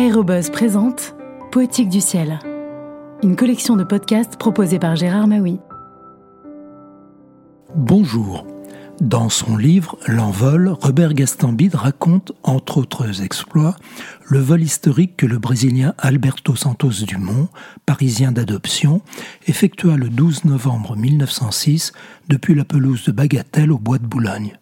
Aérobuzz présente Poétique du ciel, une collection de podcasts proposée par Gérard Maui. Bonjour. Dans son livre L'envol, Robert Gastambide raconte, entre autres exploits, le vol historique que le Brésilien Alberto Santos Dumont, parisien d'adoption, effectua le 12 novembre 1906 depuis la pelouse de Bagatelle au bois de Boulogne.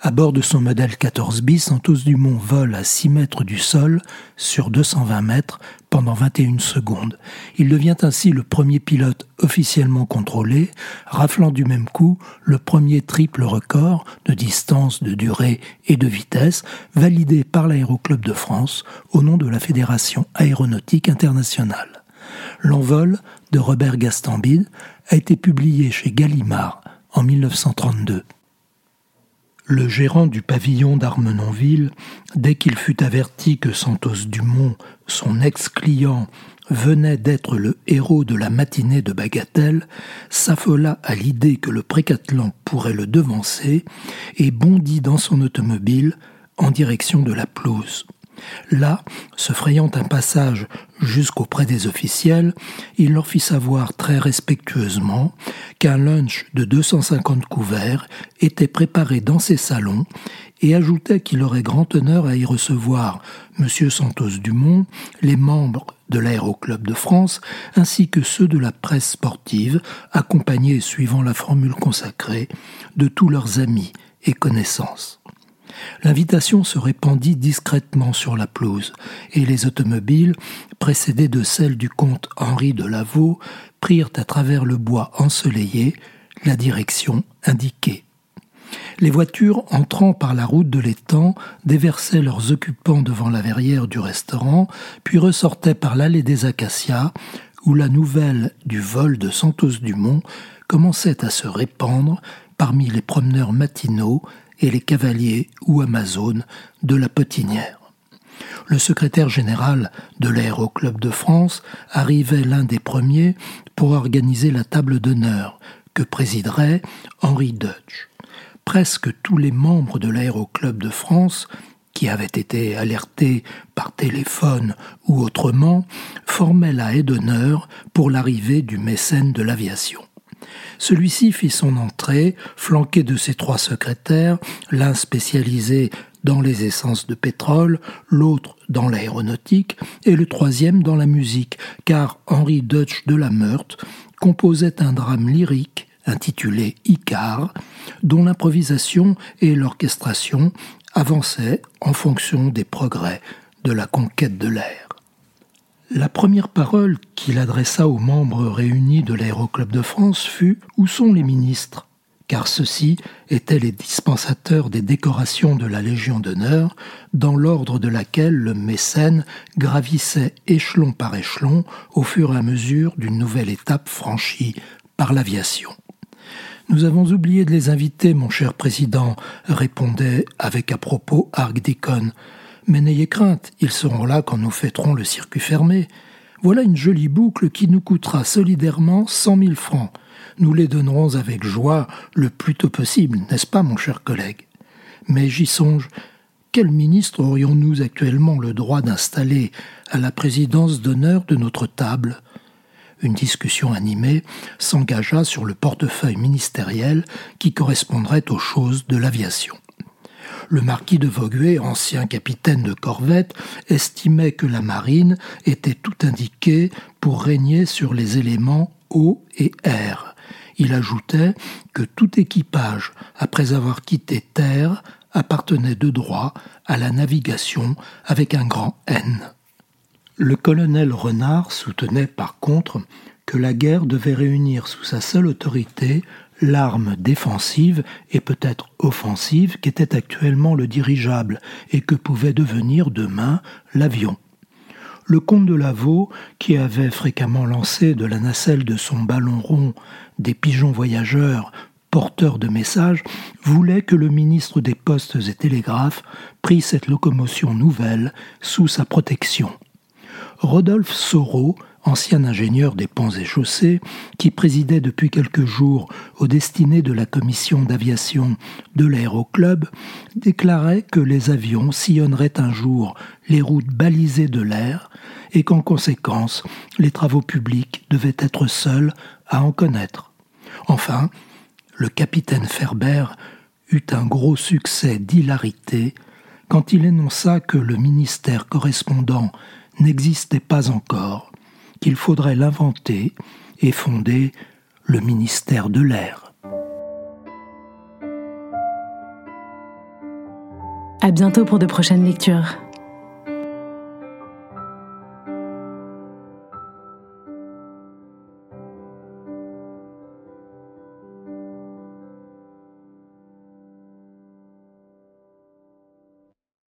À bord de son modèle 14 bis, Santos Dumont vole à 6 mètres du sol sur 220 mètres pendant 21 secondes. Il devient ainsi le premier pilote officiellement contrôlé, raflant du même coup le premier triple record de distance, de durée et de vitesse validé par l'Aéroclub de France au nom de la Fédération aéronautique internationale. L'envol de Robert Gastambide a été publié chez Gallimard en 1932. Le gérant du pavillon d'Armenonville, dès qu'il fut averti que Santos Dumont, son ex-client, venait d'être le héros de la matinée de Bagatelle, s'affola à l'idée que le précatelan pourrait le devancer et bondit dans son automobile en direction de la pelouse. Là, se frayant un passage jusqu'auprès des officiels, il leur fit savoir très respectueusement qu'un lunch de 250 couverts était préparé dans ses salons et ajoutait qu'il aurait grand honneur à y recevoir M. Santos Dumont, les membres de l'Aéroclub de France, ainsi que ceux de la presse sportive, accompagnés, suivant la formule consacrée, de tous leurs amis et connaissances. L'invitation se répandit discrètement sur la pelouse, et les automobiles, précédées de celles du comte Henri de Lavaux, prirent à travers le bois ensoleillé la direction indiquée. Les voitures entrant par la route de l'étang déversaient leurs occupants devant la verrière du restaurant, puis ressortaient par l'allée des acacias, où la nouvelle du vol de Santos Dumont commençait à se répandre parmi les promeneurs matinaux et les cavaliers ou amazones de la Potinière. Le secrétaire général de l'Aéroclub de France arrivait l'un des premiers pour organiser la table d'honneur que présiderait Henri Dutch. Presque tous les membres de l'Aéroclub de France qui avaient été alertés par téléphone ou autrement, formaient la haie d'honneur pour l'arrivée du mécène de l'aviation. Celui-ci fit son entrée, flanqué de ses trois secrétaires, l'un spécialisé dans les essences de pétrole, l'autre dans l'aéronautique et le troisième dans la musique, car Henri Dutch de la Meurthe composait un drame lyrique intitulé Icar, dont l'improvisation et l'orchestration avançaient en fonction des progrès de la conquête de l'air. La première parole qu'il adressa aux membres réunis de l'Aéroclub de France fut Où sont les ministres? Car ceux-ci étaient les dispensateurs des décorations de la Légion d'honneur, dans l'ordre de laquelle le mécène gravissait échelon par échelon au fur et à mesure d'une nouvelle étape franchie par l'aviation. Nous avons oublié de les inviter, mon cher président, répondait avec à propos Arc mais n'ayez crainte, ils seront là quand nous fêterons le circuit fermé. Voilà une jolie boucle qui nous coûtera solidairement cent mille francs. Nous les donnerons avec joie le plus tôt possible, n'est-ce pas, mon cher collègue? Mais j'y songe. Quel ministre aurions-nous actuellement le droit d'installer à la présidence d'honneur de notre table? Une discussion animée s'engagea sur le portefeuille ministériel qui correspondrait aux choses de l'aviation le marquis de Vauguet, ancien capitaine de corvette, estimait que la marine était tout indiquée pour régner sur les éléments eau et air. Il ajoutait que tout équipage, après avoir quitté terre, appartenait de droit à la navigation avec un grand N. Le colonel Renard soutenait par contre que la guerre devait réunir sous sa seule autorité l'arme défensive et peut-être offensive qu'était actuellement le dirigeable et que pouvait devenir demain l'avion. Le comte de Lavaux, qui avait fréquemment lancé de la nacelle de son ballon rond des pigeons voyageurs porteurs de messages, voulait que le ministre des Postes et Télégraphes prît cette locomotion nouvelle sous sa protection. Rodolphe Soro ancien ingénieur des ponts et chaussées, qui présidait depuis quelques jours aux destinées de la commission d'aviation de l'aéroclub, déclarait que les avions sillonneraient un jour les routes balisées de l'air et qu'en conséquence, les travaux publics devaient être seuls à en connaître. Enfin, le capitaine Ferber eut un gros succès d'hilarité quand il énonça que le ministère correspondant n'existait pas encore, qu'il faudrait l'inventer et fonder le ministère de l'air. À bientôt pour de prochaines lectures.